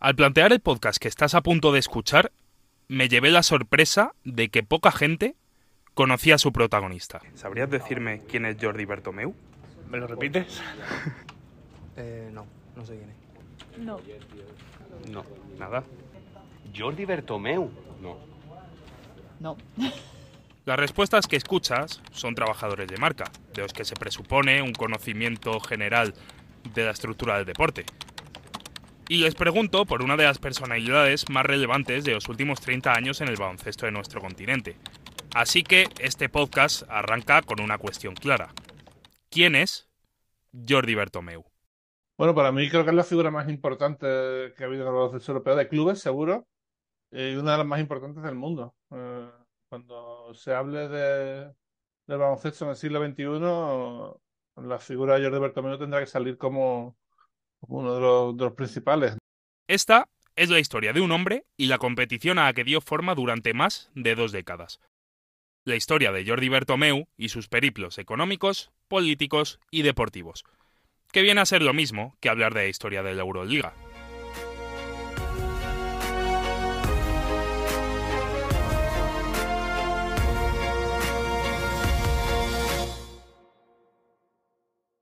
Al plantear el podcast que estás a punto de escuchar, me llevé la sorpresa de que poca gente conocía a su protagonista. ¿Sabrías decirme quién es Jordi Bertomeu? ¿Me lo repites? Eh, no, no sé quién es. No. No, nada. Jordi Bertomeu. No. No. Las respuestas que escuchas son trabajadores de marca, de los que se presupone un conocimiento general de la estructura del deporte. Y les pregunto por una de las personalidades más relevantes de los últimos 30 años en el baloncesto de nuestro continente. Así que este podcast arranca con una cuestión clara. ¿Quién es Jordi Bertomeu? Bueno, para mí creo que es la figura más importante que ha habido en el baloncesto europeo de clubes, seguro, y una de las más importantes del mundo. Eh, cuando se hable de, del baloncesto en el siglo XXI, la figura de Jordi Bertomeu tendrá que salir como uno de los, principales. Esta es la historia de un hombre y la competición a la que dio forma durante más de dos décadas. La historia de Jordi Bertomeu y sus periplos económicos, políticos y deportivos, que viene a ser lo mismo que hablar de la historia de la Euroliga.